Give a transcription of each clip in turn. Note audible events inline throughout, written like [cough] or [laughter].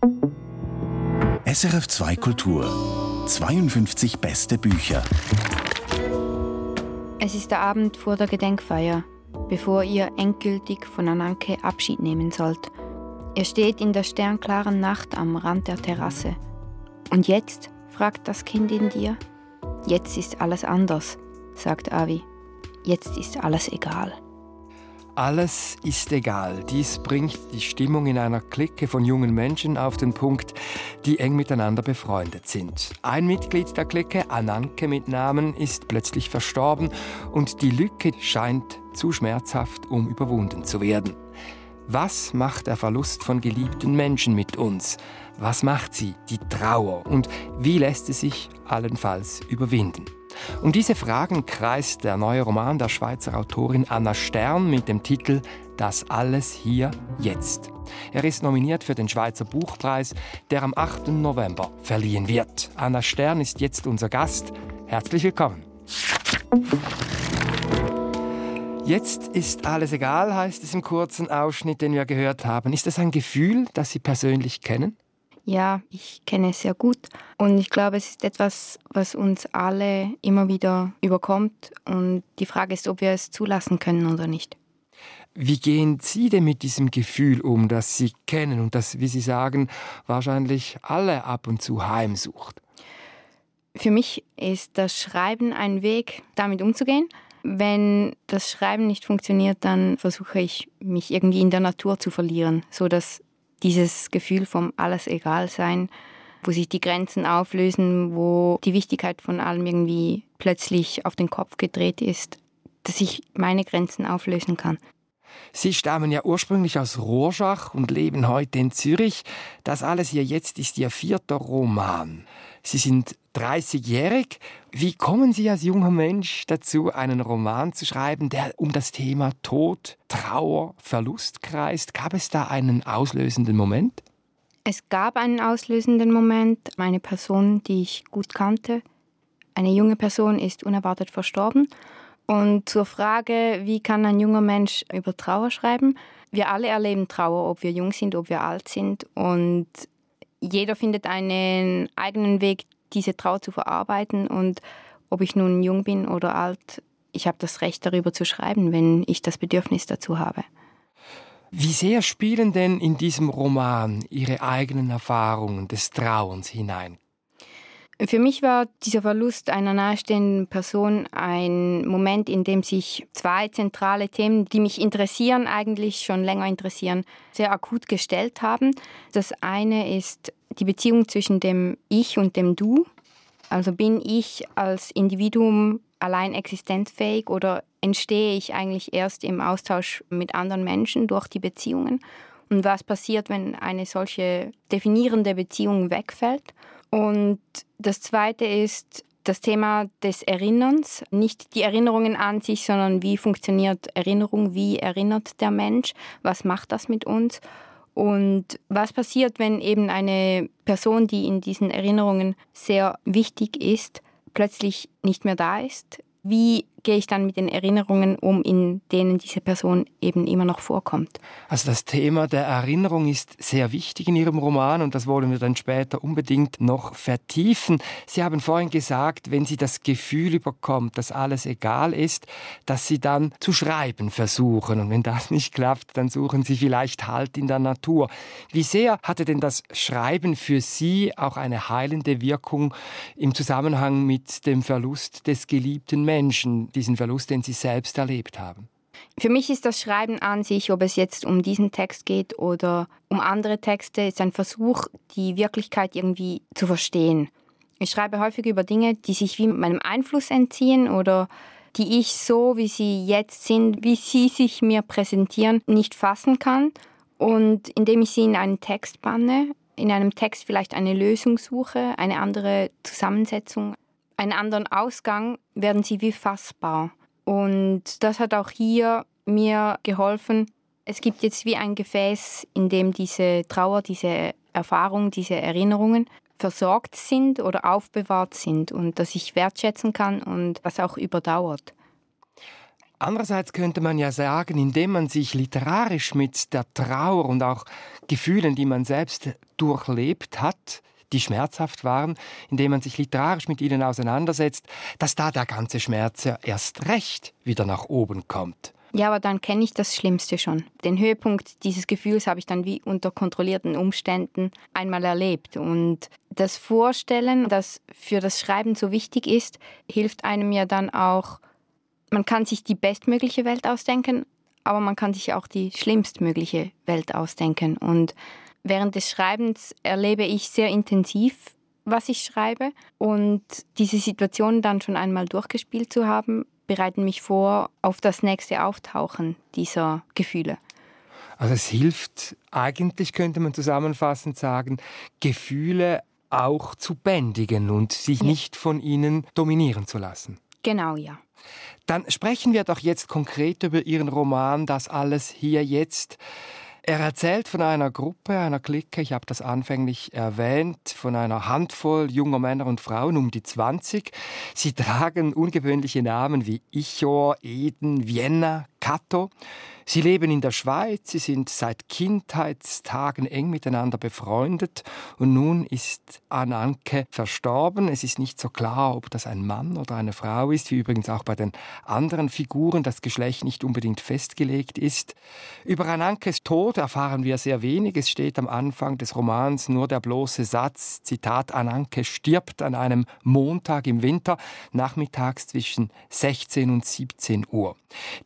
SRF 2 Kultur 52 beste Bücher. Es ist der Abend vor der Gedenkfeier, bevor ihr endgültig von Ananke Abschied nehmen sollt. Ihr steht in der sternklaren Nacht am Rand der Terrasse. Und jetzt? fragt das Kind in dir. Jetzt ist alles anders, sagt Avi. Jetzt ist alles egal. Alles ist egal. Dies bringt die Stimmung in einer Clique von jungen Menschen auf den Punkt, die eng miteinander befreundet sind. Ein Mitglied der Clique, Ananke mit Namen, ist plötzlich verstorben und die Lücke scheint zu schmerzhaft, um überwunden zu werden. Was macht der Verlust von geliebten Menschen mit uns? Was macht sie, die Trauer? Und wie lässt sie sich allenfalls überwinden? Um diese Fragen kreist der neue Roman der Schweizer Autorin Anna Stern mit dem Titel Das alles hier jetzt. Er ist nominiert für den Schweizer Buchpreis, der am 8. November verliehen wird. Anna Stern ist jetzt unser Gast. Herzlich willkommen. Jetzt ist alles egal, heißt es im kurzen Ausschnitt, den wir gehört haben. Ist das ein Gefühl, das Sie persönlich kennen? Ja, ich kenne es sehr gut und ich glaube, es ist etwas, was uns alle immer wieder überkommt und die Frage ist, ob wir es zulassen können oder nicht. Wie gehen Sie denn mit diesem Gefühl um, das Sie kennen und das, wie Sie sagen, wahrscheinlich alle ab und zu heimsucht? Für mich ist das Schreiben ein Weg, damit umzugehen. Wenn das Schreiben nicht funktioniert, dann versuche ich, mich irgendwie in der Natur zu verlieren, so dass dieses Gefühl vom alles egal sein, wo sich die Grenzen auflösen, wo die Wichtigkeit von allem irgendwie plötzlich auf den Kopf gedreht ist, dass ich meine Grenzen auflösen kann. Sie stammen ja ursprünglich aus Rorschach und leben heute in Zürich. Das alles hier jetzt ist Ihr vierter Roman. Sie sind 30-jährig. Wie kommen Sie als junger Mensch dazu, einen Roman zu schreiben, der um das Thema Tod, Trauer, Verlust kreist? Gab es da einen auslösenden Moment? Es gab einen auslösenden Moment. Eine Person, die ich gut kannte, eine junge Person, ist unerwartet verstorben. Und zur Frage, wie kann ein junger Mensch über Trauer schreiben? Wir alle erleben Trauer, ob wir jung sind, ob wir alt sind. Und jeder findet einen eigenen Weg, diese Trauer zu verarbeiten. Und ob ich nun jung bin oder alt, ich habe das Recht darüber zu schreiben, wenn ich das Bedürfnis dazu habe. Wie sehr spielen denn in diesem Roman Ihre eigenen Erfahrungen des Trauens hinein? Für mich war dieser Verlust einer nahestehenden Person ein Moment, in dem sich zwei zentrale Themen, die mich interessieren, eigentlich schon länger interessieren, sehr akut gestellt haben. Das eine ist die Beziehung zwischen dem Ich und dem Du. Also bin ich als Individuum allein existenzfähig oder entstehe ich eigentlich erst im Austausch mit anderen Menschen durch die Beziehungen? Und was passiert, wenn eine solche definierende Beziehung wegfällt? Und das Zweite ist das Thema des Erinnerns. Nicht die Erinnerungen an sich, sondern wie funktioniert Erinnerung, wie erinnert der Mensch, was macht das mit uns. Und was passiert, wenn eben eine Person, die in diesen Erinnerungen sehr wichtig ist, plötzlich nicht mehr da ist? Wie gehe ich dann mit den Erinnerungen um, in denen diese Person eben immer noch vorkommt. Also das Thema der Erinnerung ist sehr wichtig in Ihrem Roman und das wollen wir dann später unbedingt noch vertiefen. Sie haben vorhin gesagt, wenn Sie das Gefühl überkommt, dass alles egal ist, dass Sie dann zu schreiben versuchen und wenn das nicht klappt, dann suchen Sie vielleicht Halt in der Natur. Wie sehr hatte denn das Schreiben für Sie auch eine heilende Wirkung im Zusammenhang mit dem Verlust des geliebten Menschen? Diesen Verlust, den Sie selbst erlebt haben? Für mich ist das Schreiben an sich, ob es jetzt um diesen Text geht oder um andere Texte, ist ein Versuch, die Wirklichkeit irgendwie zu verstehen. Ich schreibe häufig über Dinge, die sich wie meinem Einfluss entziehen oder die ich so, wie sie jetzt sind, wie sie sich mir präsentieren, nicht fassen kann. Und indem ich sie in einen Text banne, in einem Text vielleicht eine Lösung suche, eine andere Zusammensetzung, einen anderen Ausgang, werden sie wie fassbar. Und das hat auch hier mir geholfen. Es gibt jetzt wie ein Gefäß, in dem diese Trauer, diese Erfahrung, diese Erinnerungen versorgt sind oder aufbewahrt sind und das ich wertschätzen kann und was auch überdauert. Andererseits könnte man ja sagen, indem man sich literarisch mit der Trauer und auch Gefühlen, die man selbst durchlebt hat, die schmerzhaft waren, indem man sich literarisch mit ihnen auseinandersetzt, dass da der ganze Schmerz ja erst recht wieder nach oben kommt. Ja, aber dann kenne ich das Schlimmste schon. Den Höhepunkt dieses Gefühls habe ich dann wie unter kontrollierten Umständen einmal erlebt. Und das Vorstellen, das für das Schreiben so wichtig ist, hilft einem ja dann auch, man kann sich die bestmögliche Welt ausdenken, aber man kann sich auch die schlimmstmögliche Welt ausdenken. Und während des Schreibens erlebe ich sehr intensiv, was ich schreibe. Und diese Situation dann schon einmal durchgespielt zu haben, bereiten mich vor auf das nächste Auftauchen dieser Gefühle. Also es hilft eigentlich, könnte man zusammenfassend sagen, Gefühle auch zu bändigen und sich ja. nicht von ihnen dominieren zu lassen. Genau, ja. Dann sprechen wir doch jetzt konkret über Ihren Roman Das alles hier jetzt. Er erzählt von einer Gruppe, einer Clique, ich habe das anfänglich erwähnt, von einer Handvoll junger Männer und Frauen um die 20. Sie tragen ungewöhnliche Namen wie Ichor, Eden, Vienna, Cato. Sie leben in der Schweiz, sie sind seit Kindheitstagen eng miteinander befreundet und nun ist Ananke verstorben. Es ist nicht so klar, ob das ein Mann oder eine Frau ist, wie übrigens auch bei den anderen Figuren das Geschlecht nicht unbedingt festgelegt ist. Über Anankes Tod erfahren wir sehr wenig. Es steht am Anfang des Romans nur der bloße Satz, Zitat, Ananke stirbt an einem Montag im Winter, nachmittags zwischen 16 und 17 Uhr.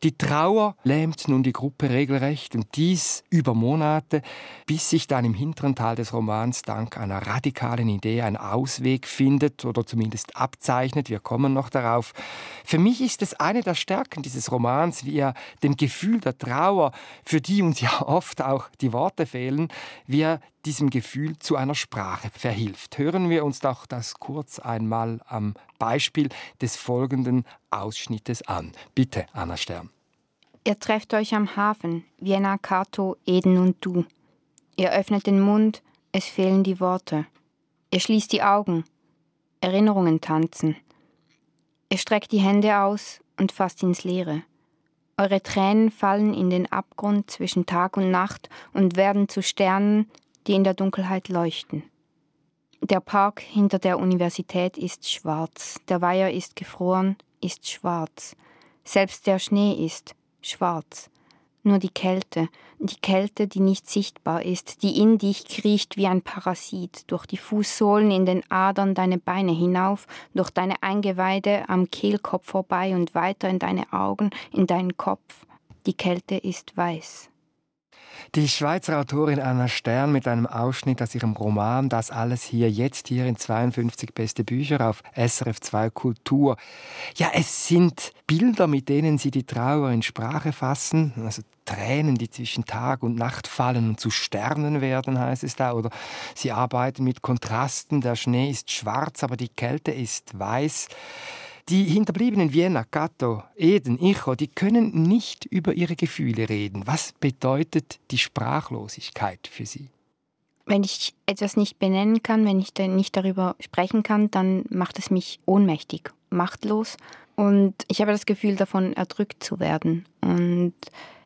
Die Trauer lähmt nun die Gruppe regelrecht und dies über Monate, bis sich dann im hinteren Teil des Romans dank einer radikalen Idee ein Ausweg findet oder zumindest abzeichnet. Wir kommen noch darauf. Für mich ist es eine der Stärken dieses Romans, wie er dem Gefühl der Trauer, für die uns ja [laughs] oft auch die Worte fehlen, wie er diesem Gefühl zu einer Sprache verhilft. Hören wir uns doch das kurz einmal am Beispiel des folgenden Ausschnittes an. Bitte, Anna Stern. Ihr trefft euch am Hafen, Vienna, Cato, Eden und du. Ihr öffnet den Mund, es fehlen die Worte. Ihr schließt die Augen, Erinnerungen tanzen. Ihr streckt die Hände aus und fasst ins Leere. Eure Tränen fallen in den Abgrund zwischen Tag und Nacht und werden zu Sternen, die in der Dunkelheit leuchten. Der Park hinter der Universität ist schwarz, der Weiher ist gefroren, ist schwarz, selbst der Schnee ist schwarz. Nur die Kälte, die Kälte, die nicht sichtbar ist, die in dich kriecht wie ein Parasit, durch die Fußsohlen in den Adern deine Beine hinauf, durch deine Eingeweide am Kehlkopf vorbei und weiter in deine Augen, in deinen Kopf. Die Kälte ist weiß. Die Schweizer Autorin Anna Stern mit einem Ausschnitt aus ihrem Roman Das alles hier jetzt hier in 52 beste Bücher auf SRF 2 Kultur. Ja, es sind Bilder, mit denen sie die Trauer in Sprache fassen, also Tränen, die zwischen Tag und Nacht fallen und zu Sternen werden, heißt es da. Oder sie arbeiten mit Kontrasten. Der Schnee ist schwarz, aber die Kälte ist weiß. Die Hinterbliebenen Vienna, Cato, Eden, Icho, die können nicht über ihre Gefühle reden. Was bedeutet die Sprachlosigkeit für sie? Wenn ich etwas nicht benennen kann, wenn ich nicht darüber sprechen kann, dann macht es mich ohnmächtig, machtlos. Und ich habe das Gefühl, davon erdrückt zu werden. Und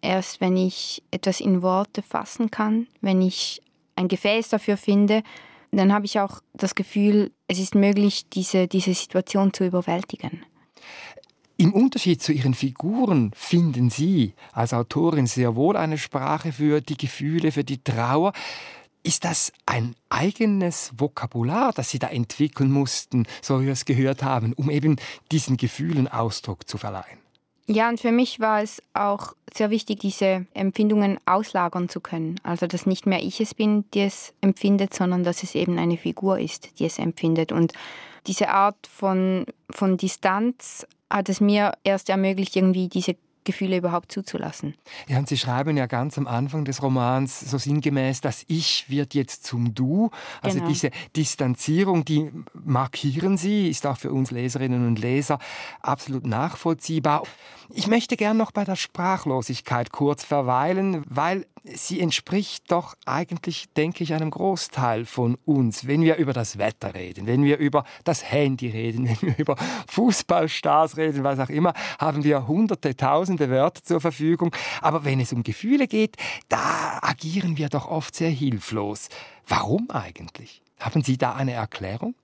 erst wenn ich etwas in Worte fassen kann, wenn ich ein Gefäß dafür finde, dann habe ich auch das Gefühl, es ist möglich, diese, diese Situation zu überwältigen. Im Unterschied zu Ihren Figuren finden Sie als Autorin sehr wohl eine Sprache für die Gefühle, für die Trauer. Ist das ein eigenes Vokabular, das Sie da entwickeln mussten, so wie wir es gehört haben, um eben diesen Gefühlen Ausdruck zu verleihen? Ja, und für mich war es auch sehr wichtig, diese Empfindungen auslagern zu können. Also, dass nicht mehr ich es bin, die es empfindet, sondern dass es eben eine Figur ist, die es empfindet. Und diese Art von, von Distanz hat es mir erst ermöglicht, irgendwie diese Gefühle überhaupt zuzulassen. Ja, und Sie schreiben ja ganz am Anfang des Romans so sinngemäß, das Ich wird jetzt zum Du. Also genau. diese Distanzierung, die markieren Sie, ist auch für uns Leserinnen und Leser absolut nachvollziehbar. Ich möchte gern noch bei der Sprachlosigkeit kurz verweilen, weil sie entspricht doch eigentlich, denke ich, einem Großteil von uns. Wenn wir über das Wetter reden, wenn wir über das Handy reden, [laughs] wenn wir über Fußballstars reden, was auch immer, haben wir hunderte, tausende Wörter zur Verfügung. Aber wenn es um Gefühle geht, da agieren wir doch oft sehr hilflos. Warum eigentlich? Haben Sie da eine Erklärung?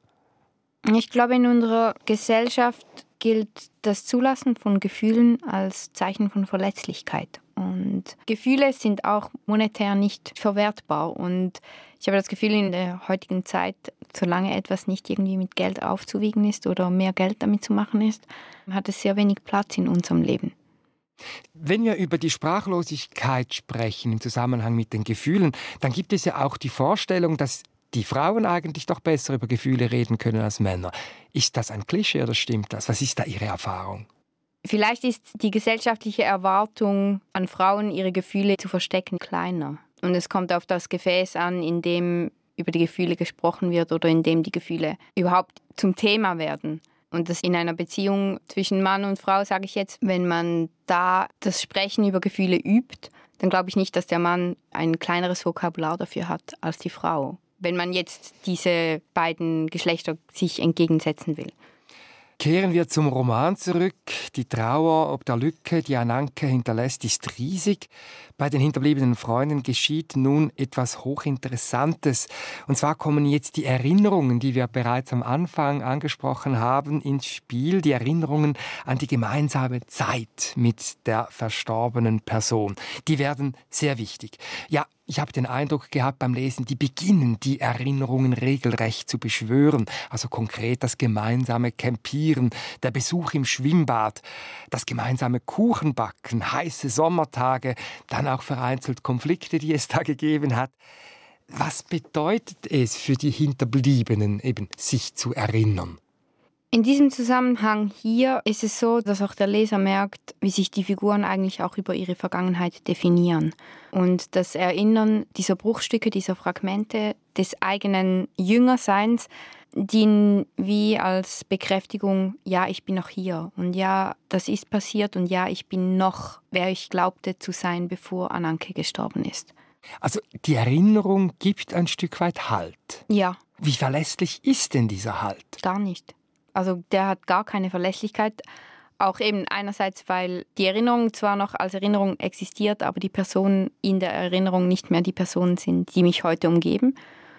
Ich glaube, in unserer Gesellschaft gilt das Zulassen von Gefühlen als Zeichen von Verletzlichkeit. Und Gefühle sind auch monetär nicht verwertbar. Und ich habe das Gefühl, in der heutigen Zeit, solange etwas nicht irgendwie mit Geld aufzuwiegen ist oder mehr Geld damit zu machen ist, hat es sehr wenig Platz in unserem Leben. Wenn wir über die Sprachlosigkeit sprechen im Zusammenhang mit den Gefühlen, dann gibt es ja auch die Vorstellung, dass die Frauen eigentlich doch besser über Gefühle reden können als Männer. Ist das ein Klischee oder stimmt das? Was ist da Ihre Erfahrung? Vielleicht ist die gesellschaftliche Erwartung an Frauen, ihre Gefühle zu verstecken, kleiner. Und es kommt auf das Gefäß an, in dem über die Gefühle gesprochen wird oder in dem die Gefühle überhaupt zum Thema werden. Und das in einer Beziehung zwischen Mann und Frau, sage ich jetzt, wenn man da das Sprechen über Gefühle übt, dann glaube ich nicht, dass der Mann ein kleineres Vokabular dafür hat als die Frau wenn man jetzt diese beiden Geschlechter sich entgegensetzen will. Kehren wir zum Roman zurück. Die Trauer ob der Lücke, die Ananke hinterlässt, ist riesig. Bei den hinterbliebenen Freunden geschieht nun etwas Hochinteressantes. Und zwar kommen jetzt die Erinnerungen, die wir bereits am Anfang angesprochen haben, ins Spiel. Die Erinnerungen an die gemeinsame Zeit mit der verstorbenen Person. Die werden sehr wichtig. Ja, ich habe den Eindruck gehabt beim Lesen, die beginnen die Erinnerungen regelrecht zu beschwören. Also konkret das gemeinsame Campieren, der Besuch im Schwimmbad, das gemeinsame Kuchenbacken, heiße Sommertage, dann auch vereinzelt Konflikte, die es da gegeben hat. Was bedeutet es für die Hinterbliebenen, eben sich zu erinnern? In diesem Zusammenhang hier ist es so, dass auch der Leser merkt, wie sich die Figuren eigentlich auch über ihre Vergangenheit definieren. Und das Erinnern dieser Bruchstücke, dieser Fragmente des eigenen Jüngerseins dienen wie als Bekräftigung, ja, ich bin noch hier und ja, das ist passiert und ja, ich bin noch, wer ich glaubte zu sein, bevor Ananke gestorben ist. Also die Erinnerung gibt ein Stück weit Halt. Ja. Wie verlässlich ist denn dieser Halt? Gar nicht. Also der hat gar keine Verlässlichkeit. Auch eben einerseits, weil die Erinnerung zwar noch als Erinnerung existiert, aber die Personen in der Erinnerung nicht mehr die Personen sind, die mich heute umgeben.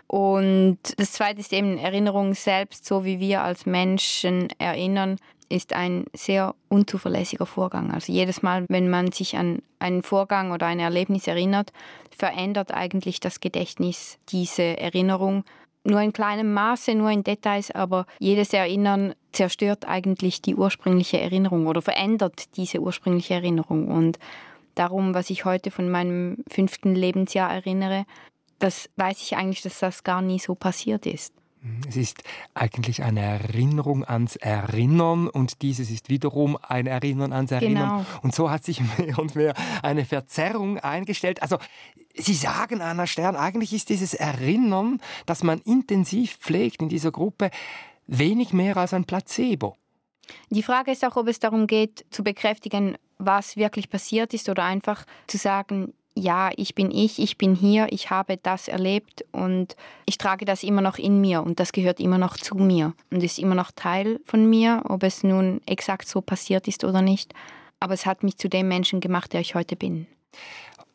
Und das Zweite ist eben Erinnerung selbst, so wie wir als Menschen erinnern, ist ein sehr unzuverlässiger Vorgang. Also jedes Mal, wenn man sich an einen Vorgang oder ein Erlebnis erinnert, verändert eigentlich das Gedächtnis diese Erinnerung nur in kleinem Maße, nur in Details, aber jedes Erinnern zerstört eigentlich die ursprüngliche Erinnerung oder verändert diese ursprüngliche Erinnerung. Und darum, was ich heute von meinem fünften Lebensjahr erinnere, das weiß ich eigentlich, dass das gar nie so passiert ist. Es ist eigentlich eine Erinnerung ans Erinnern und dieses ist wiederum ein Erinnern ans Erinnern. Genau. Und so hat sich [laughs] mehr und mehr eine Verzerrung eingestellt. Also Sie sagen, Anna Stern, eigentlich ist dieses Erinnern, das man intensiv pflegt in dieser Gruppe, wenig mehr als ein Placebo. Die Frage ist auch, ob es darum geht, zu bekräftigen, was wirklich passiert ist oder einfach zu sagen, ja, ich bin ich, ich bin hier, ich habe das erlebt und ich trage das immer noch in mir und das gehört immer noch zu mir und ist immer noch Teil von mir, ob es nun exakt so passiert ist oder nicht. Aber es hat mich zu dem Menschen gemacht, der ich heute bin.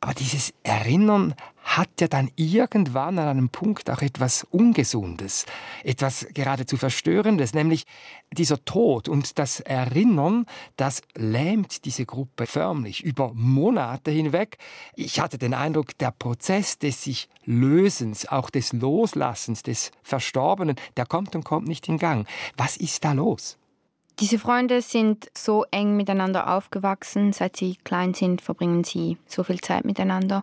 Aber dieses Erinnern hat ja dann irgendwann an einem Punkt auch etwas Ungesundes, etwas geradezu Verstörendes, nämlich dieser Tod und das Erinnern, das lähmt diese Gruppe förmlich über Monate hinweg. Ich hatte den Eindruck, der Prozess des sich Lösens, auch des Loslassens des Verstorbenen, der kommt und kommt nicht in Gang. Was ist da los? Diese Freunde sind so eng miteinander aufgewachsen. Seit sie klein sind, verbringen sie so viel Zeit miteinander.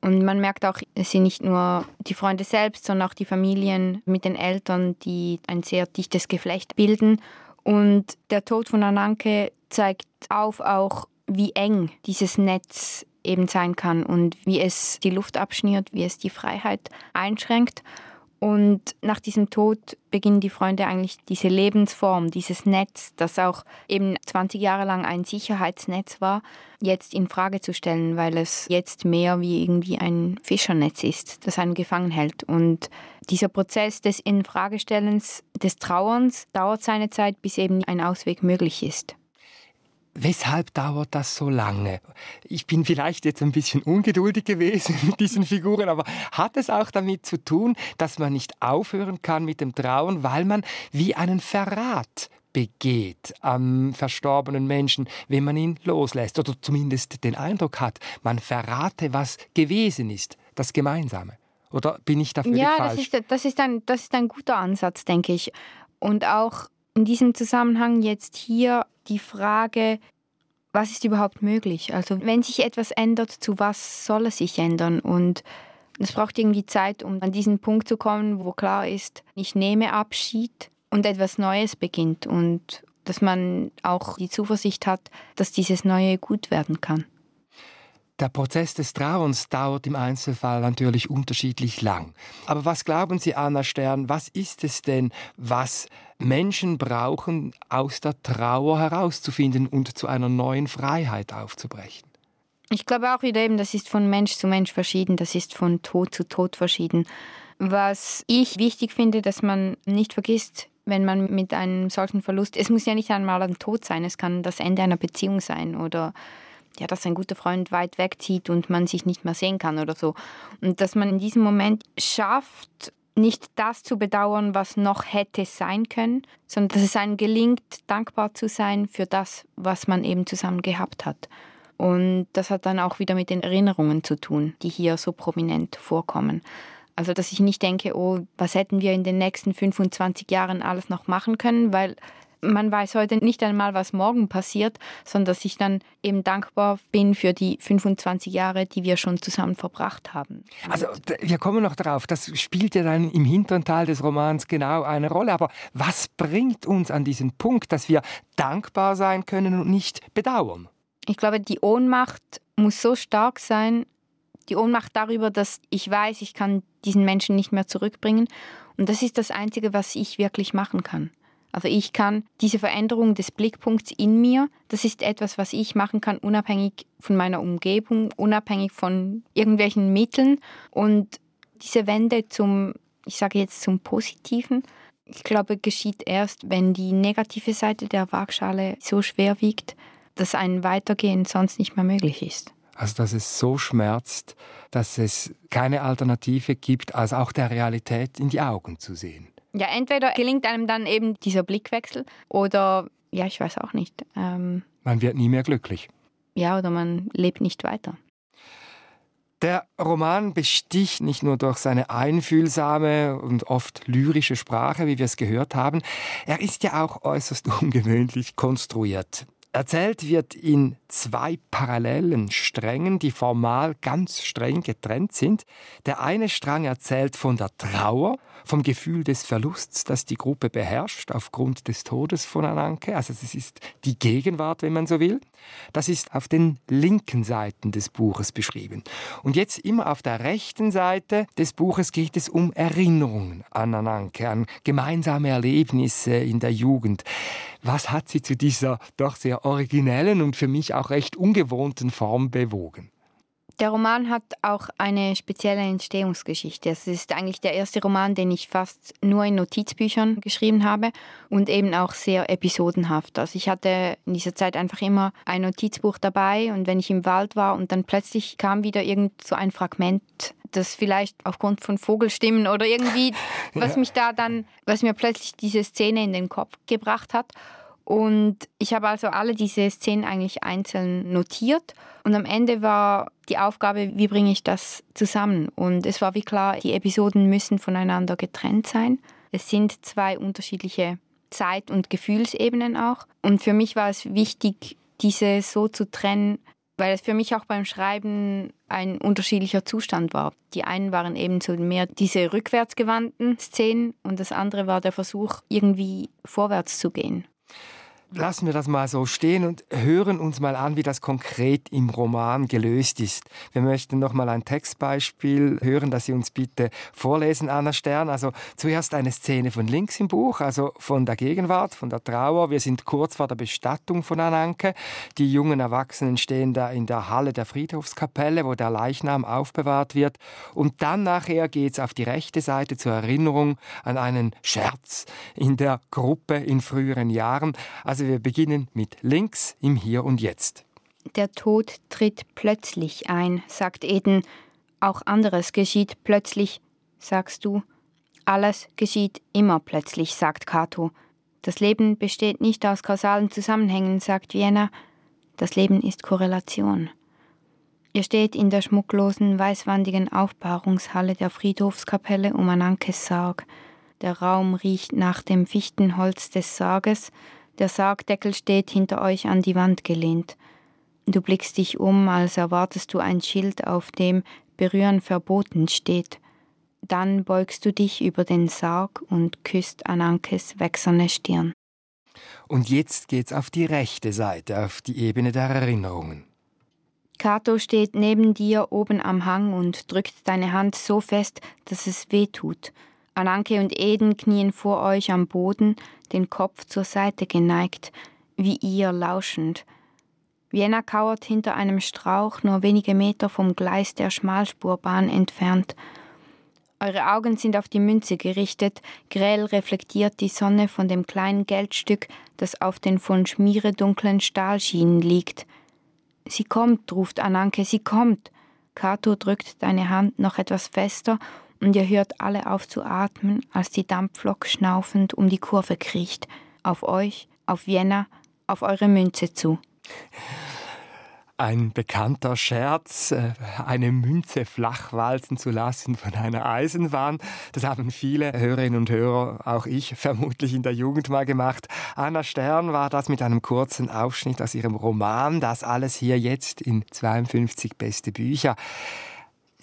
Und man merkt auch, es sind nicht nur die Freunde selbst, sondern auch die Familien mit den Eltern, die ein sehr dichtes Geflecht bilden. Und der Tod von Ananke zeigt auf auch, wie eng dieses Netz eben sein kann und wie es die Luft abschnürt, wie es die Freiheit einschränkt. Und nach diesem Tod beginnen die Freunde eigentlich diese Lebensform, dieses Netz, das auch eben 20 Jahre lang ein Sicherheitsnetz war, jetzt in Frage zu stellen, weil es jetzt mehr wie irgendwie ein Fischernetz ist, das einen gefangen hält. Und dieser Prozess des Infragestellens, des Trauerns, dauert seine Zeit, bis eben ein Ausweg möglich ist. Weshalb dauert das so lange? Ich bin vielleicht jetzt ein bisschen ungeduldig gewesen [laughs] mit diesen Figuren, aber hat es auch damit zu tun, dass man nicht aufhören kann mit dem Trauen, weil man wie einen Verrat begeht am verstorbenen Menschen, wenn man ihn loslässt oder zumindest den Eindruck hat, man verrate, was gewesen ist, das Gemeinsame. Oder bin ich da völlig ja, falsch? Ja, das ist, das, ist ein, das ist ein guter Ansatz, denke ich. Und auch in diesem Zusammenhang jetzt hier die Frage, was ist überhaupt möglich? Also wenn sich etwas ändert, zu was soll es sich ändern? Und es braucht irgendwie Zeit, um an diesen Punkt zu kommen, wo klar ist, ich nehme Abschied und etwas Neues beginnt und dass man auch die Zuversicht hat, dass dieses Neue gut werden kann. Der Prozess des Trauerns dauert im Einzelfall natürlich unterschiedlich lang. Aber was glauben Sie, Anna Stern, was ist es denn, was Menschen brauchen, aus der Trauer herauszufinden und zu einer neuen Freiheit aufzubrechen? Ich glaube auch wieder eben, das ist von Mensch zu Mensch verschieden, das ist von Tod zu Tod verschieden. Was ich wichtig finde, dass man nicht vergisst, wenn man mit einem solchen Verlust, es muss ja nicht einmal ein Tod sein, es kann das Ende einer Beziehung sein oder ja, dass ein guter Freund weit wegzieht und man sich nicht mehr sehen kann oder so. Und dass man in diesem Moment schafft, nicht das zu bedauern, was noch hätte sein können, sondern dass es einem gelingt, dankbar zu sein für das, was man eben zusammen gehabt hat. Und das hat dann auch wieder mit den Erinnerungen zu tun, die hier so prominent vorkommen. Also, dass ich nicht denke, oh, was hätten wir in den nächsten 25 Jahren alles noch machen können, weil man weiß heute nicht einmal, was morgen passiert, sondern dass ich dann eben dankbar bin für die 25 Jahre, die wir schon zusammen verbracht haben. Also wir kommen noch darauf, das spielt ja dann im hinteren Teil des Romans genau eine Rolle. Aber was bringt uns an diesen Punkt, dass wir dankbar sein können und nicht bedauern? Ich glaube, die Ohnmacht muss so stark sein, die Ohnmacht darüber, dass ich weiß, ich kann diesen Menschen nicht mehr zurückbringen. Und das ist das Einzige, was ich wirklich machen kann. Also ich kann diese Veränderung des Blickpunkts in mir, das ist etwas, was ich machen kann, unabhängig von meiner Umgebung, unabhängig von irgendwelchen Mitteln. Und diese Wende zum, ich sage jetzt zum Positiven, ich glaube, geschieht erst, wenn die negative Seite der Waagschale so schwer wiegt, dass ein Weitergehen sonst nicht mehr möglich ist. Also dass es so schmerzt, dass es keine Alternative gibt, als auch der Realität in die Augen zu sehen. Ja, entweder gelingt einem dann eben dieser Blickwechsel oder, ja, ich weiß auch nicht. Ähm, man wird nie mehr glücklich. Ja, oder man lebt nicht weiter. Der Roman besticht nicht nur durch seine einfühlsame und oft lyrische Sprache, wie wir es gehört haben, er ist ja auch äußerst [laughs] ungewöhnlich konstruiert. Erzählt wird in zwei parallelen Strängen, die formal ganz streng getrennt sind. Der eine Strang erzählt von der Trauer vom Gefühl des Verlusts, das die Gruppe beherrscht aufgrund des Todes von Ananke. Also es ist die Gegenwart, wenn man so will. Das ist auf den linken Seiten des Buches beschrieben. Und jetzt immer auf der rechten Seite des Buches geht es um Erinnerungen an Ananke, an gemeinsame Erlebnisse in der Jugend. Was hat sie zu dieser doch sehr originellen und für mich auch recht ungewohnten Form bewogen? Der Roman hat auch eine spezielle Entstehungsgeschichte. Es ist eigentlich der erste Roman, den ich fast nur in Notizbüchern geschrieben habe und eben auch sehr episodenhaft. Also ich hatte in dieser Zeit einfach immer ein Notizbuch dabei und wenn ich im Wald war und dann plötzlich kam wieder irgend so ein Fragment, das vielleicht aufgrund von Vogelstimmen oder irgendwie, [laughs] was mich da dann, was mir plötzlich diese Szene in den Kopf gebracht hat. Und ich habe also alle diese Szenen eigentlich einzeln notiert. Und am Ende war die Aufgabe, wie bringe ich das zusammen? Und es war wie klar, die Episoden müssen voneinander getrennt sein. Es sind zwei unterschiedliche Zeit- und Gefühlsebenen auch. Und für mich war es wichtig, diese so zu trennen, weil es für mich auch beim Schreiben ein unterschiedlicher Zustand war. Die einen waren eben so mehr diese rückwärtsgewandten Szenen und das andere war der Versuch, irgendwie vorwärts zu gehen. Lassen wir das mal so stehen und hören uns mal an, wie das konkret im Roman gelöst ist. Wir möchten noch mal ein Textbeispiel hören, das Sie uns bitte vorlesen, Anna Stern. Also zuerst eine Szene von links im Buch, also von der Gegenwart, von der Trauer. Wir sind kurz vor der Bestattung von Ananke. Die jungen Erwachsenen stehen da in der Halle der Friedhofskapelle, wo der Leichnam aufbewahrt wird. Und dann nachher geht es auf die rechte Seite zur Erinnerung an einen Scherz in der Gruppe in früheren Jahren. Also wir beginnen mit links im Hier und Jetzt. Der Tod tritt plötzlich ein, sagt Eden. Auch anderes geschieht plötzlich, sagst du. Alles geschieht immer plötzlich, sagt Cato. Das Leben besteht nicht aus kausalen Zusammenhängen, sagt Vienna. Das Leben ist Korrelation. Ihr steht in der schmucklosen, weißwandigen Aufbahrungshalle der Friedhofskapelle um Anankes Sarg. Der Raum riecht nach dem Fichtenholz des Sarges, der Sargdeckel steht hinter euch an die Wand gelehnt. Du blickst dich um, als erwartest du ein Schild, auf dem Berühren verboten steht. Dann beugst du dich über den Sarg und küsst Anankes wächserne Stirn. Und jetzt geht's auf die rechte Seite, auf die Ebene der Erinnerungen. Kato steht neben dir oben am Hang und drückt deine Hand so fest, dass es weh tut. Ananke und Eden knien vor euch am Boden, den Kopf zur Seite geneigt, wie ihr lauschend. Vienna kauert hinter einem Strauch nur wenige Meter vom Gleis der Schmalspurbahn entfernt. Eure Augen sind auf die Münze gerichtet, grell reflektiert die Sonne von dem kleinen Geldstück, das auf den von Schmiere dunklen Stahlschienen liegt. Sie kommt, ruft Ananke, sie kommt. Kato drückt deine Hand noch etwas fester und ihr hört alle auf zu atmen, als die Dampflok schnaufend um die Kurve kriecht. Auf euch, auf Vienna, auf eure Münze zu. Ein bekannter Scherz, äh, eine Münze flach walzen zu lassen von einer Eisenbahn. Das haben viele Hörerinnen und Hörer, auch ich, vermutlich in der Jugend mal gemacht. Anna Stern war das mit einem kurzen Aufschnitt aus ihrem Roman. Das alles hier jetzt in 52 beste Bücher.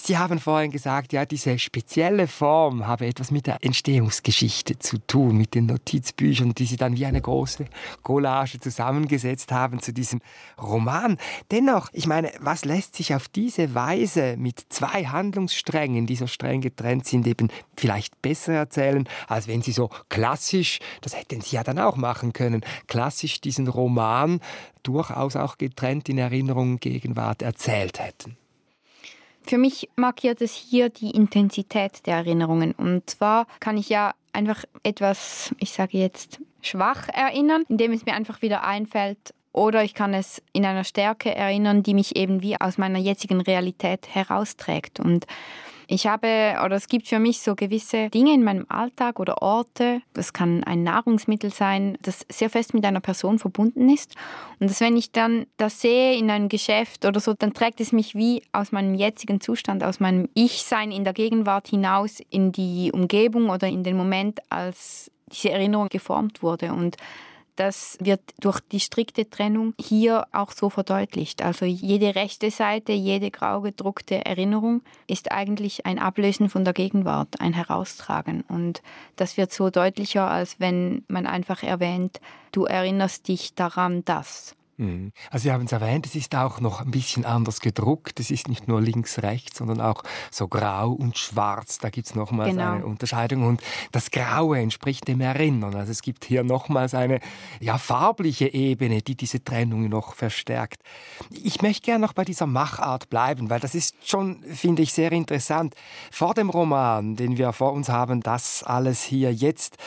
Sie haben vorhin gesagt, ja, diese spezielle Form habe etwas mit der Entstehungsgeschichte zu tun, mit den Notizbüchern, die Sie dann wie eine große Collage zusammengesetzt haben zu diesem Roman. Dennoch, ich meine, was lässt sich auf diese Weise mit zwei Handlungssträngen, die so streng getrennt sind, eben vielleicht besser erzählen, als wenn Sie so klassisch, das hätten Sie ja dann auch machen können, klassisch diesen Roman durchaus auch getrennt in Erinnerung Gegenwart erzählt hätten? Für mich markiert es hier die Intensität der Erinnerungen. Und zwar kann ich ja einfach etwas, ich sage jetzt, schwach erinnern, indem es mir einfach wieder einfällt. Oder ich kann es in einer Stärke erinnern, die mich eben wie aus meiner jetzigen Realität herausträgt. Und ich habe, oder es gibt für mich so gewisse Dinge in meinem Alltag oder Orte, das kann ein Nahrungsmittel sein, das sehr fest mit einer Person verbunden ist. Und dass wenn ich dann das sehe in einem Geschäft oder so, dann trägt es mich wie aus meinem jetzigen Zustand, aus meinem Ich-Sein in der Gegenwart hinaus in die Umgebung oder in den Moment, als diese Erinnerung geformt wurde. Und das wird durch die strikte Trennung hier auch so verdeutlicht. Also jede rechte Seite, jede grau gedruckte Erinnerung ist eigentlich ein Ablösen von der Gegenwart, ein Heraustragen. Und das wird so deutlicher, als wenn man einfach erwähnt, du erinnerst dich daran, dass. Mhm. Also Sie haben es erwähnt, es ist auch noch ein bisschen anders gedruckt. Es ist nicht nur links-rechts, sondern auch so grau und schwarz. Da gibt es nochmals genau. eine Unterscheidung. Und das Graue entspricht dem Erinnern. Also es gibt hier nochmals eine ja, farbliche Ebene, die diese Trennung noch verstärkt. Ich möchte gerne noch bei dieser Machart bleiben, weil das ist schon, finde ich, sehr interessant. Vor dem Roman, den wir vor uns haben, das alles hier jetzt,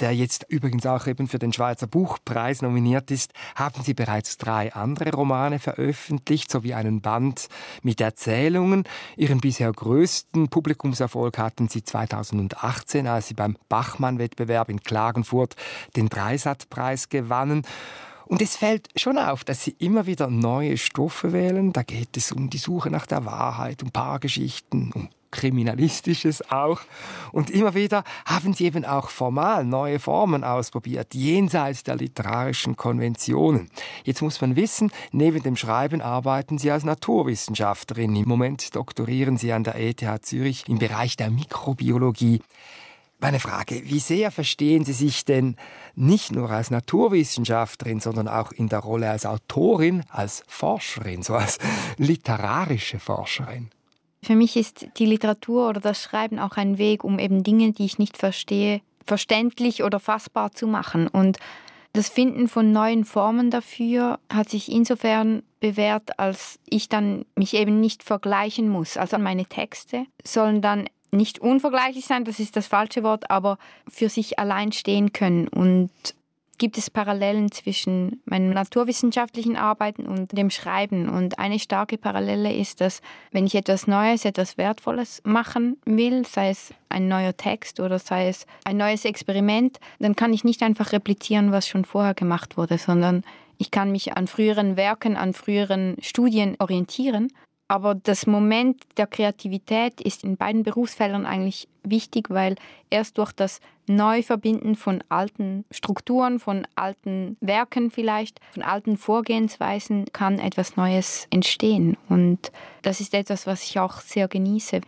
der jetzt übrigens auch eben für den Schweizer Buchpreis nominiert ist, haben Sie bereits drei andere Romane veröffentlicht, sowie einen Band mit Erzählungen. Ihren bisher größten Publikumserfolg hatten sie 2018, als sie beim Bachmann-Wettbewerb in Klagenfurt den Dreisat-Preis gewannen. Und es fällt schon auf, dass sie immer wieder neue Stoffe wählen. Da geht es um die Suche nach der Wahrheit, um Paargeschichten, um Kriminalistisches auch. Und immer wieder haben sie eben auch formal neue Formen ausprobiert, jenseits der literarischen Konventionen. Jetzt muss man wissen, neben dem Schreiben arbeiten sie als Naturwissenschaftlerin. Im Moment doktorieren sie an der ETH Zürich im Bereich der Mikrobiologie. Meine Frage, wie sehr verstehen Sie sich denn nicht nur als Naturwissenschaftlerin, sondern auch in der Rolle als Autorin, als Forscherin, so als literarische Forscherin? Für mich ist die Literatur oder das Schreiben auch ein Weg, um eben Dinge, die ich nicht verstehe, verständlich oder fassbar zu machen. Und das Finden von neuen Formen dafür hat sich insofern bewährt, als ich dann mich eben nicht vergleichen muss. Also meine Texte sollen dann nicht unvergleichlich sein, das ist das falsche Wort, aber für sich allein stehen können und gibt es Parallelen zwischen meinen naturwissenschaftlichen Arbeiten und dem Schreiben. Und eine starke Parallele ist, dass wenn ich etwas Neues, etwas Wertvolles machen will, sei es ein neuer Text oder sei es ein neues Experiment, dann kann ich nicht einfach replizieren, was schon vorher gemacht wurde, sondern ich kann mich an früheren Werken, an früheren Studien orientieren aber das Moment der Kreativität ist in beiden Berufsfeldern eigentlich wichtig, weil erst durch das Neuverbinden von alten Strukturen, von alten Werken vielleicht, von alten Vorgehensweisen kann etwas Neues entstehen. Und das ist etwas, was ich auch sehr genieße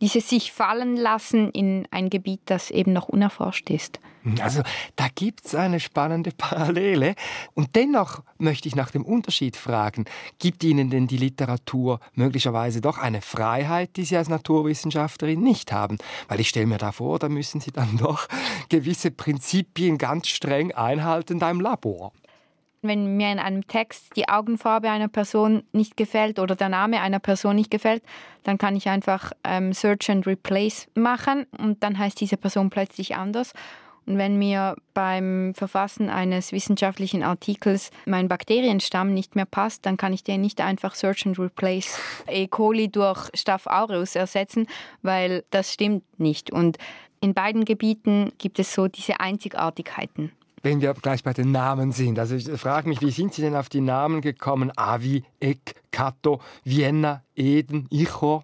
dieses sich fallen lassen in ein Gebiet, das eben noch unerforscht ist. Also da gibt es eine spannende Parallele. Und dennoch möchte ich nach dem Unterschied fragen, gibt Ihnen denn die Literatur möglicherweise doch eine Freiheit, die Sie als Naturwissenschaftlerin nicht haben? Weil ich stelle mir da vor, da müssen Sie dann doch gewisse Prinzipien ganz streng einhalten da im Labor. Wenn mir in einem Text die Augenfarbe einer Person nicht gefällt oder der Name einer Person nicht gefällt, dann kann ich einfach ähm, Search and Replace machen und dann heißt diese Person plötzlich anders. Und wenn mir beim Verfassen eines wissenschaftlichen Artikels mein Bakterienstamm nicht mehr passt, dann kann ich den nicht einfach Search and Replace E. coli durch Staph aureus ersetzen, weil das stimmt nicht. Und in beiden Gebieten gibt es so diese Einzigartigkeiten wenn wir gleich bei den Namen sind. Also ich frage mich, wie sind Sie denn auf die Namen gekommen? Avi, Eck, Cato, Vienna, Eden, Icho?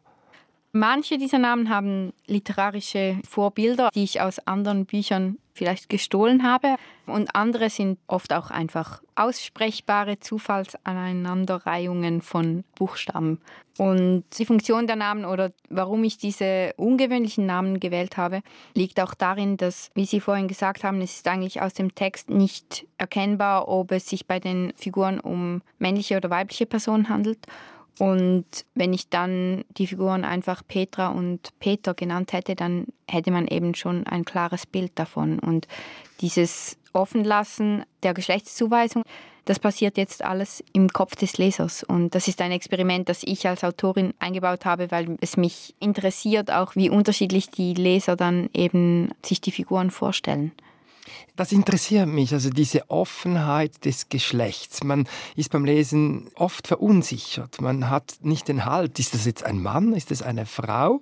Manche dieser Namen haben literarische Vorbilder, die ich aus anderen Büchern vielleicht gestohlen habe. Und andere sind oft auch einfach aussprechbare Zufallsaneinanderreihungen von Buchstaben. Und die Funktion der Namen oder warum ich diese ungewöhnlichen Namen gewählt habe, liegt auch darin, dass, wie Sie vorhin gesagt haben, es ist eigentlich aus dem Text nicht erkennbar, ob es sich bei den Figuren um männliche oder weibliche Personen handelt. Und wenn ich dann die Figuren einfach Petra und Peter genannt hätte, dann hätte man eben schon ein klares Bild davon. Und dieses Offenlassen der Geschlechtszuweisung, das passiert jetzt alles im Kopf des Lesers. Und das ist ein Experiment, das ich als Autorin eingebaut habe, weil es mich interessiert, auch wie unterschiedlich die Leser dann eben sich die Figuren vorstellen. Das interessiert mich, also diese Offenheit des Geschlechts. Man ist beim Lesen oft verunsichert. Man hat nicht den Halt. Ist das jetzt ein Mann? Ist das eine Frau?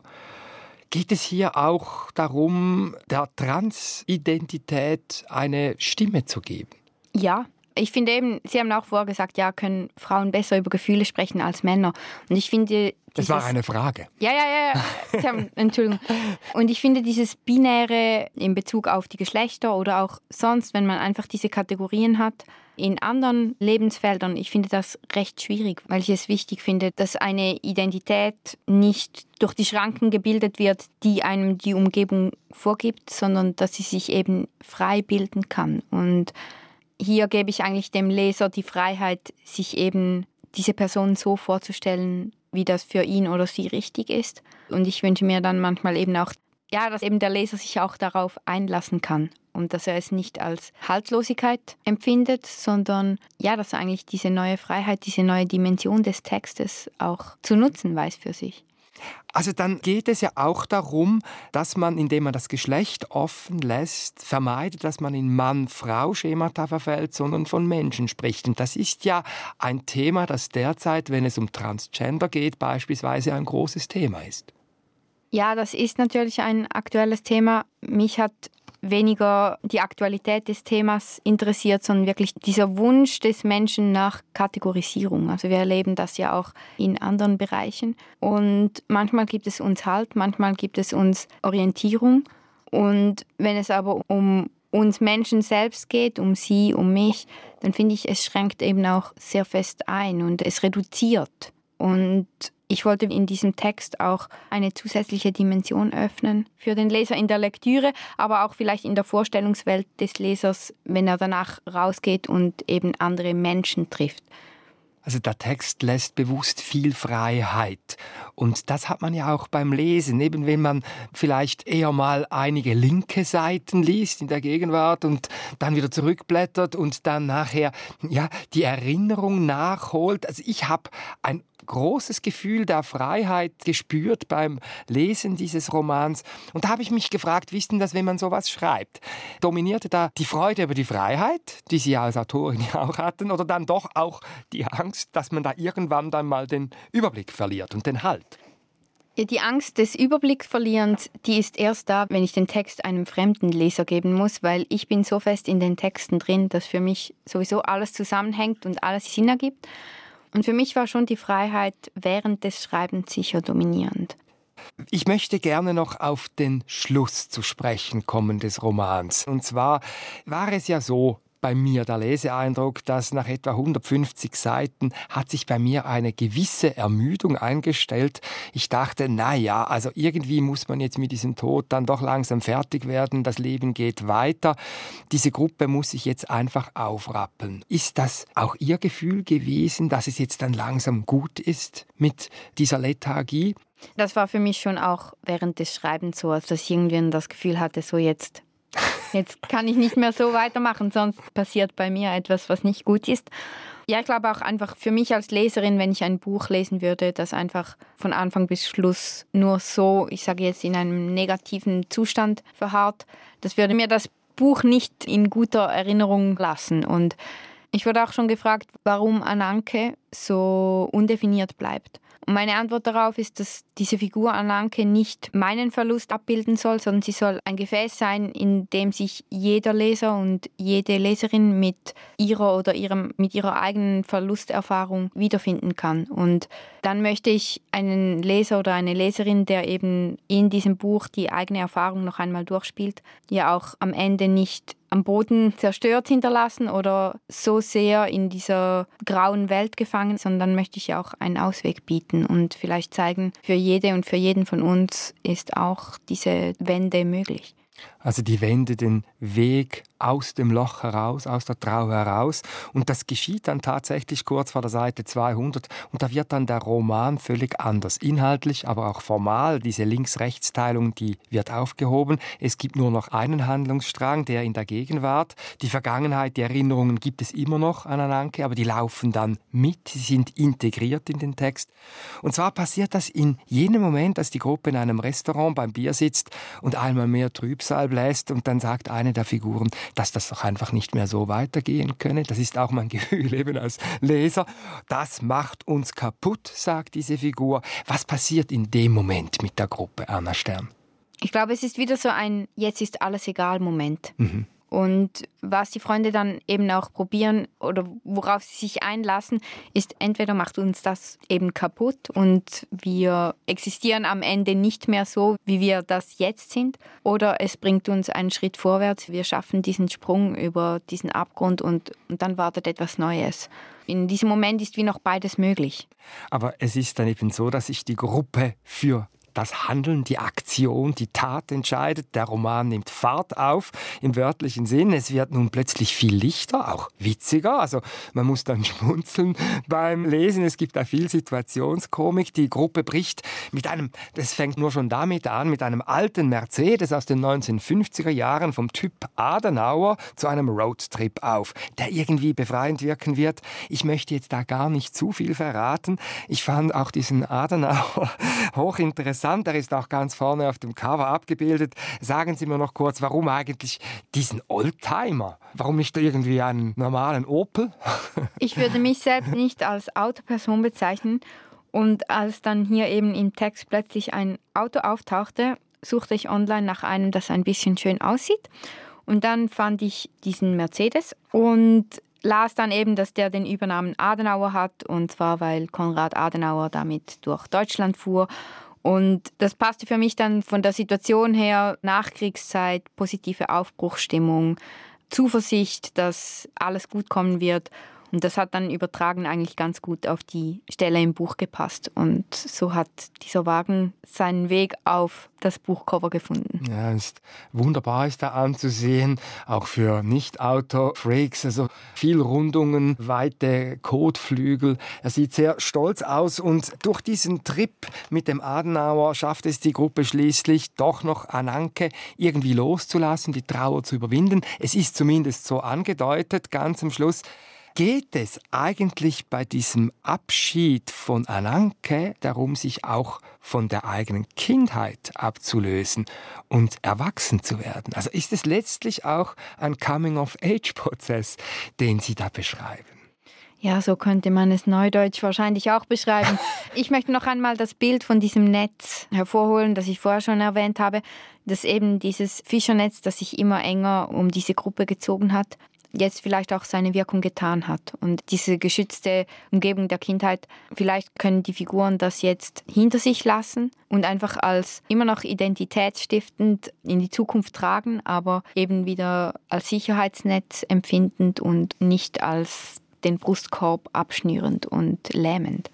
Geht es hier auch darum, der Transidentität eine Stimme zu geben? Ja, ich finde eben, Sie haben auch vorher gesagt, ja, können Frauen besser über Gefühle sprechen als Männer. Und ich finde. Das war eine Frage. Ja, ja, ja. Sie haben, [laughs] Entschuldigung. Und ich finde dieses Binäre in Bezug auf die Geschlechter oder auch sonst, wenn man einfach diese Kategorien hat, in anderen Lebensfeldern, ich finde das recht schwierig, weil ich es wichtig finde, dass eine Identität nicht durch die Schranken gebildet wird, die einem die Umgebung vorgibt, sondern dass sie sich eben frei bilden kann. Und hier gebe ich eigentlich dem Leser die Freiheit, sich eben diese Person so vorzustellen, wie das für ihn oder sie richtig ist. Und ich wünsche mir dann manchmal eben auch, ja, dass eben der Leser sich auch darauf einlassen kann und dass er es nicht als Haltlosigkeit empfindet, sondern ja, dass er eigentlich diese neue Freiheit, diese neue Dimension des Textes auch zu nutzen weiß für sich. Also dann geht es ja auch darum, dass man, indem man das Geschlecht offen lässt, vermeidet, dass man in Mann-Frau-Schemata verfällt, sondern von Menschen spricht. Und das ist ja ein Thema, das derzeit, wenn es um Transgender geht, beispielsweise ein großes Thema ist. Ja, das ist natürlich ein aktuelles Thema. Mich hat weniger die Aktualität des Themas interessiert, sondern wirklich dieser Wunsch des Menschen nach Kategorisierung. Also wir erleben das ja auch in anderen Bereichen. Und manchmal gibt es uns Halt, manchmal gibt es uns Orientierung. Und wenn es aber um uns Menschen selbst geht, um sie, um mich, dann finde ich, es schränkt eben auch sehr fest ein und es reduziert. Und Ich wollte in diesem Text auch eine zusätzliche Dimension öffnen für den Leser in der Lektüre, aber auch vielleicht in der Vorstellungswelt des Lesers, wenn er danach rausgeht und eben andere Menschen trifft. Also der Text lässt bewusst viel Freiheit. Und das hat man ja auch beim Lesen. Eben wenn man vielleicht eher mal einige linke Seiten liest in der Gegenwart und dann wieder zurückblättert und dann nachher ja die Erinnerung nachholt. Also ich habe ein großes Gefühl der Freiheit gespürt beim Lesen dieses Romans. Und da habe ich mich gefragt, wie ist denn das, wenn man sowas schreibt? Dominierte da die Freude über die Freiheit, die Sie als Autorin [laughs] ja auch hatten, oder dann doch auch die Angst, dass man da irgendwann dann mal den Überblick verliert und den Halt? Die Angst des Überblicksverlierens, die ist erst da, wenn ich den Text einem fremden Leser geben muss, weil ich bin so fest in den Texten drin, dass für mich sowieso alles zusammenhängt und alles Sinn ergibt. Und für mich war schon die Freiheit während des Schreibens sicher dominierend. Ich möchte gerne noch auf den Schluss zu sprechen kommen des Romans. Und zwar war es ja so, bei mir der Leseeindruck, dass nach etwa 150 Seiten hat sich bei mir eine gewisse Ermüdung eingestellt. Ich dachte, na ja, also irgendwie muss man jetzt mit diesem Tod dann doch langsam fertig werden. Das Leben geht weiter. Diese Gruppe muss sich jetzt einfach aufrappeln. Ist das auch Ihr Gefühl gewesen, dass es jetzt dann langsam gut ist mit dieser Lethargie? Das war für mich schon auch während des Schreibens so, dass ich irgendwie das Gefühl hatte, so jetzt Jetzt kann ich nicht mehr so weitermachen, sonst passiert bei mir etwas, was nicht gut ist. Ja, ich glaube auch einfach für mich als Leserin, wenn ich ein Buch lesen würde, das einfach von Anfang bis Schluss nur so, ich sage jetzt, in einem negativen Zustand verharrt, das würde mir das Buch nicht in guter Erinnerung lassen. Und ich wurde auch schon gefragt, warum Ananke so undefiniert bleibt. Und meine Antwort darauf ist, dass diese Figur Ananke nicht meinen Verlust abbilden soll, sondern sie soll ein Gefäß sein, in dem sich jeder Leser und jede Leserin mit ihrer oder ihrem, mit ihrer eigenen Verlusterfahrung wiederfinden kann. Und dann möchte ich einen Leser oder eine Leserin, der eben in diesem Buch die eigene Erfahrung noch einmal durchspielt, ja auch am Ende nicht am Boden zerstört hinterlassen oder so sehr in dieser grauen Welt gefangen, sondern möchte ich auch einen Ausweg bieten und vielleicht zeigen, für jede und für jeden von uns ist auch diese Wende möglich. Also die Wende den Weg aus dem Loch heraus, aus der Trauer heraus. Und das geschieht dann tatsächlich kurz vor der Seite 200. Und da wird dann der Roman völlig anders. Inhaltlich, aber auch formal. Diese Links-Rechts-Teilung, die wird aufgehoben. Es gibt nur noch einen Handlungsstrang, der in der Gegenwart. Die Vergangenheit, die Erinnerungen gibt es immer noch an Ananke, aber die laufen dann mit. Sie sind integriert in den Text. Und zwar passiert das in jenem Moment, als die Gruppe in einem Restaurant beim Bier sitzt und einmal mehr Trübsal bläst und dann sagt eine der Figuren, dass das doch einfach nicht mehr so weitergehen könne. Das ist auch mein [laughs] Gefühl eben als Leser. Das macht uns kaputt, sagt diese Figur. Was passiert in dem Moment mit der Gruppe Anna Stern? Ich glaube, es ist wieder so ein Jetzt ist alles egal Moment. Mhm. Und was die Freunde dann eben auch probieren oder worauf sie sich einlassen, ist entweder macht uns das eben kaputt und wir existieren am Ende nicht mehr so, wie wir das jetzt sind, oder es bringt uns einen Schritt vorwärts, wir schaffen diesen Sprung über diesen Abgrund und, und dann wartet etwas Neues. In diesem Moment ist wie noch beides möglich. Aber es ist dann eben so, dass sich die Gruppe für das Handeln, die Aktion, die Tat entscheidet. Der Roman nimmt Fahrt auf im wörtlichen Sinn. Es wird nun plötzlich viel lichter, auch witziger. Also man muss dann [laughs] schmunzeln beim Lesen. Es gibt da viel Situationskomik. Die Gruppe bricht mit einem, das fängt nur schon damit an, mit einem alten Mercedes aus den 1950er Jahren vom Typ Adenauer zu einem Roadtrip auf, der irgendwie befreiend wirken wird. Ich möchte jetzt da gar nicht zu viel verraten. Ich fand auch diesen Adenauer [laughs] hochinteressant interessant, er ist auch ganz vorne auf dem Cover abgebildet. Sagen Sie mir noch kurz, warum eigentlich diesen Oldtimer? Warum nicht irgendwie einen normalen Opel? [laughs] ich würde mich selbst nicht als Autoperson bezeichnen. Und als dann hier eben im Text plötzlich ein Auto auftauchte, suchte ich online nach einem, das ein bisschen schön aussieht. Und dann fand ich diesen Mercedes und las dann eben, dass der den Übernamen Adenauer hat, und zwar weil Konrad Adenauer damit durch Deutschland fuhr und das passte für mich dann von der Situation her, Nachkriegszeit, positive Aufbruchsstimmung, Zuversicht, dass alles gut kommen wird. Und das hat dann übertragen eigentlich ganz gut auf die Stelle im Buch gepasst. Und so hat dieser Wagen seinen Weg auf das Buchcover gefunden. Ja, ist wunderbar ist da anzusehen, auch für Nicht-Auto-Freaks. Also viel Rundungen, weite Kotflügel. Er sieht sehr stolz aus und durch diesen Trip mit dem Adenauer schafft es die Gruppe schließlich doch noch Ananke irgendwie loszulassen, die Trauer zu überwinden. Es ist zumindest so angedeutet, ganz am Schluss geht es eigentlich bei diesem Abschied von Ananke darum, sich auch von der eigenen Kindheit abzulösen und erwachsen zu werden? Also ist es letztlich auch ein Coming-of-Age-Prozess, den Sie da beschreiben? Ja, so könnte man es neudeutsch wahrscheinlich auch beschreiben. [laughs] Ich möchte noch einmal das Bild von diesem Netz hervorholen, das ich vorher schon erwähnt habe. Das eben dieses Fischernetz, das sich immer enger um diese Gruppe gezogen hat jetzt vielleicht auch seine Wirkung getan hat. Und diese geschützte Umgebung der Kindheit, vielleicht können die Figuren das jetzt hinter sich lassen und einfach als immer noch identitätsstiftend in die Zukunft tragen, aber eben wieder als Sicherheitsnetz empfindend und nicht als den Brustkorb abschnürend und lähmend.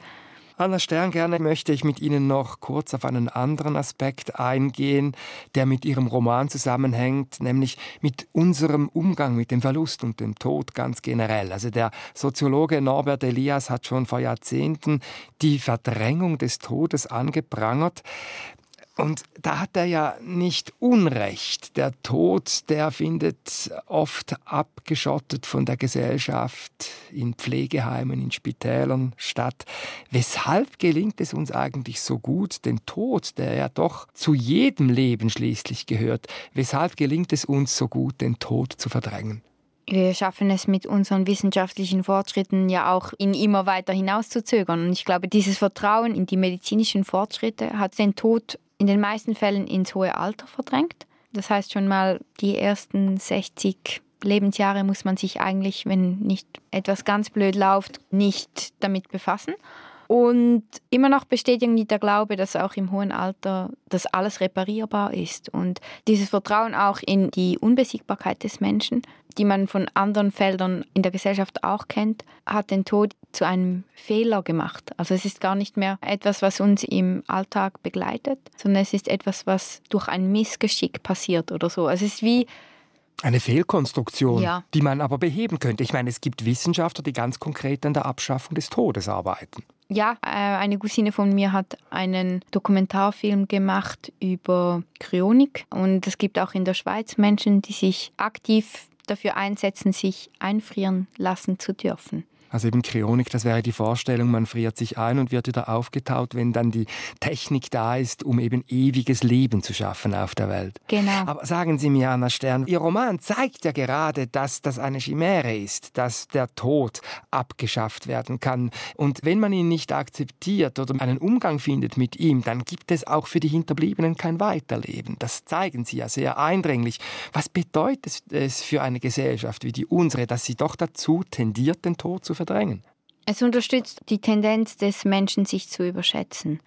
Anna Stern, gerne möchte ich mit Ihnen noch kurz auf einen anderen Aspekt eingehen, der mit Ihrem Roman zusammenhängt, nämlich mit unserem Umgang mit dem Verlust und dem Tod ganz generell. Also der Soziologe Norbert Elias hat schon vor Jahrzehnten die Verdrängung des Todes angeprangert. Und da hat er ja nicht Unrecht. Der Tod, der findet oft abgeschottet von der Gesellschaft in Pflegeheimen, in Spitälern statt. Weshalb gelingt es uns eigentlich so gut, den Tod, der ja doch zu jedem Leben schließlich gehört, weshalb gelingt es uns so gut, den Tod zu verdrängen? Wir schaffen es mit unseren wissenschaftlichen Fortschritten ja auch, ihn immer weiter hinauszuzögern. Und ich glaube, dieses Vertrauen in die medizinischen Fortschritte hat den Tod in den meisten Fällen ins hohe Alter verdrängt. Das heißt schon mal, die ersten 60 Lebensjahre muss man sich eigentlich, wenn nicht etwas ganz blöd läuft, nicht damit befassen. Und immer noch besteht irgendwie der Glaube, dass auch im hohen Alter das alles reparierbar ist. Und dieses Vertrauen auch in die Unbesiegbarkeit des Menschen, die man von anderen Feldern in der Gesellschaft auch kennt, hat den Tod zu einem Fehler gemacht. Also es ist gar nicht mehr etwas, was uns im Alltag begleitet, sondern es ist etwas, was durch ein Missgeschick passiert oder so. Also es ist wie eine Fehlkonstruktion, ja. die man aber beheben könnte. Ich meine, es gibt Wissenschaftler, die ganz konkret an der Abschaffung des Todes arbeiten. Ja, äh, eine Cousine von mir hat einen Dokumentarfilm gemacht über Kryonik und es gibt auch in der Schweiz Menschen, die sich aktiv dafür einsetzen, sich einfrieren lassen zu dürfen. Also eben Kryonik, das wäre die Vorstellung, man friert sich ein und wird wieder aufgetaut, wenn dann die Technik da ist, um eben ewiges Leben zu schaffen auf der Welt. Genau. Aber sagen Sie mir, Anna Stern, Ihr Roman zeigt ja gerade, dass das eine Chimäre ist, dass der Tod abgeschafft werden kann. Und wenn man ihn nicht akzeptiert oder einen Umgang findet mit ihm, dann gibt es auch für die Hinterbliebenen kein Weiterleben. Das zeigen Sie ja sehr eindringlich. Was bedeutet es für eine Gesellschaft wie die unsere, dass sie doch dazu tendiert, den Tod zu verdrängen. Es unterstützt die Tendenz des Menschen, sich zu überschätzen.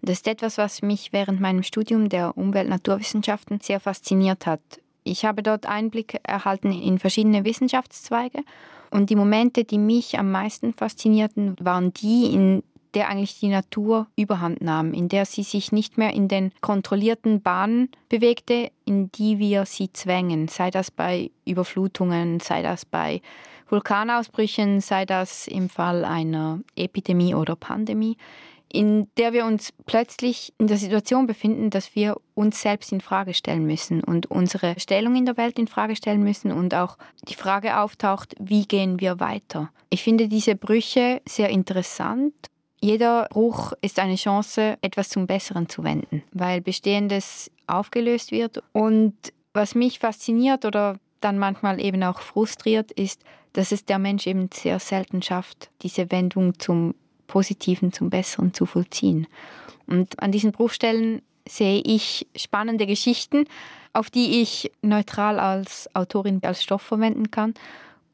Das ist etwas, was mich während meinem Studium der Umwelt-Naturwissenschaften sehr fasziniert hat. Ich habe dort Einblick erhalten in verschiedene Wissenschaftszweige und die Momente, die mich am meisten faszinierten, waren die, in der eigentlich die Natur überhand nahm, in der sie sich nicht mehr in den kontrollierten Bahnen bewegte, in die wir sie zwängen, sei das bei Überflutungen, sei das bei Vulkanausbrüchen, sei das im Fall einer Epidemie oder Pandemie, in der wir uns plötzlich in der Situation befinden, dass wir uns selbst in Frage stellen müssen und unsere Stellung in der Welt in Frage stellen müssen und auch die Frage auftaucht, wie gehen wir weiter? Ich finde diese Brüche sehr interessant. Jeder Bruch ist eine Chance, etwas zum Besseren zu wenden, weil Bestehendes aufgelöst wird. Und was mich fasziniert oder dann manchmal eben auch frustriert, ist, dass es der Mensch eben sehr selten schafft, diese Wendung zum Positiven, zum Besseren zu vollziehen. Und an diesen Bruchstellen sehe ich spannende Geschichten, auf die ich neutral als Autorin als Stoff verwenden kann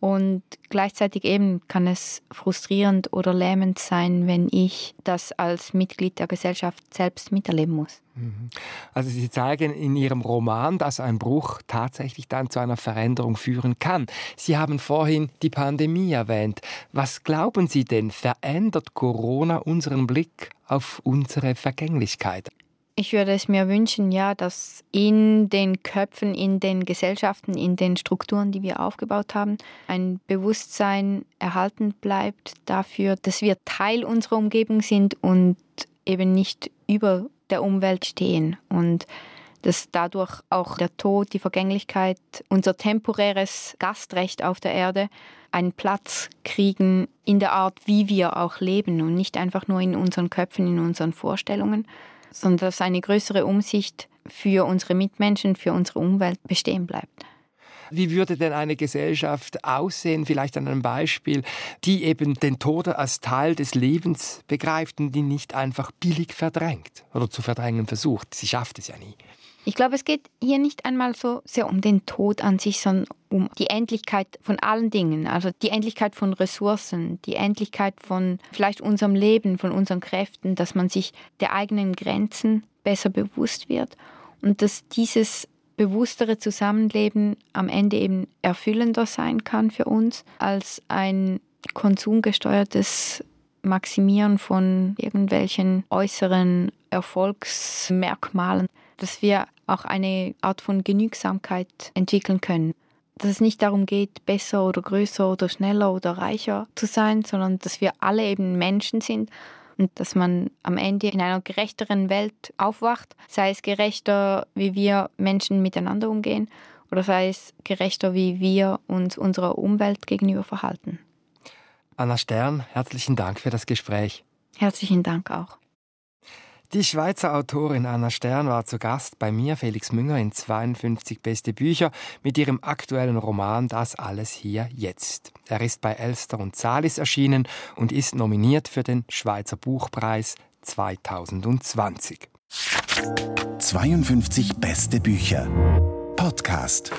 Und gleichzeitig eben kann es frustrierend oder lähmend sein, wenn ich das als Mitglied der Gesellschaft selbst miterleben muss. Mhm. Also Sie zeigen in Ihrem Roman, dass ein Bruch tatsächlich dann zu einer Veränderung führen kann. Sie haben vorhin die Pandemie erwähnt. Was glauben Sie denn, verändert Corona unseren Blick auf unsere Vergänglichkeit? Ich würde es mir wünschen, ja, dass in den Köpfen, in den Gesellschaften, in den Strukturen, die wir aufgebaut haben, ein Bewusstsein erhalten bleibt dafür, dass wir Teil unserer Umgebung sind und eben nicht über der Umwelt stehen und dass dadurch auch der Tod, die Vergänglichkeit, unser temporäres Gastrecht auf der Erde einen Platz kriegen in der Art, wie wir auch leben und nicht einfach nur in unseren Köpfen, in unseren Vorstellungen sondern dass eine größere Umsicht für unsere Mitmenschen, für unsere Umwelt bestehen bleibt. Wie würde denn eine Gesellschaft aussehen, vielleicht an einem Beispiel, die eben den Tod als Teil des Lebens begreift und die nicht einfach billig verdrängt oder zu verdrängen versucht? Sie schafft es ja nie. Ich glaube, es geht hier nicht einmal so sehr um den Tod an sich, sondern um die Endlichkeit von allen Dingen, also die Endlichkeit von Ressourcen, die Endlichkeit von vielleicht unserem Leben, von unseren Kräften, dass man sich der eigenen Grenzen besser bewusst wird und dass dieses bewusstere Zusammenleben am Ende eben erfüllender sein kann für uns als ein konsumgesteuertes Maximieren von irgendwelchen äußeren Erfolgsmerkmalen dass wir auch eine Art von Genügsamkeit entwickeln können. Dass es nicht darum geht, besser oder größer oder schneller oder reicher zu sein, sondern dass wir alle eben Menschen sind und dass man am Ende in einer gerechteren Welt aufwacht, sei es gerechter, wie wir Menschen miteinander umgehen oder sei es gerechter, wie wir uns unserer Umwelt gegenüber verhalten. Anna Stern, herzlichen Dank für das Gespräch. Herzlichen Dank auch. Die Schweizer Autorin Anna Stern war zu Gast bei mir, Felix Münger, in 52 beste Bücher mit ihrem aktuellen Roman Das alles hier jetzt. Er ist bei Elster und Salis erschienen und ist nominiert für den Schweizer Buchpreis 2020. 52 beste Bücher. Podcast.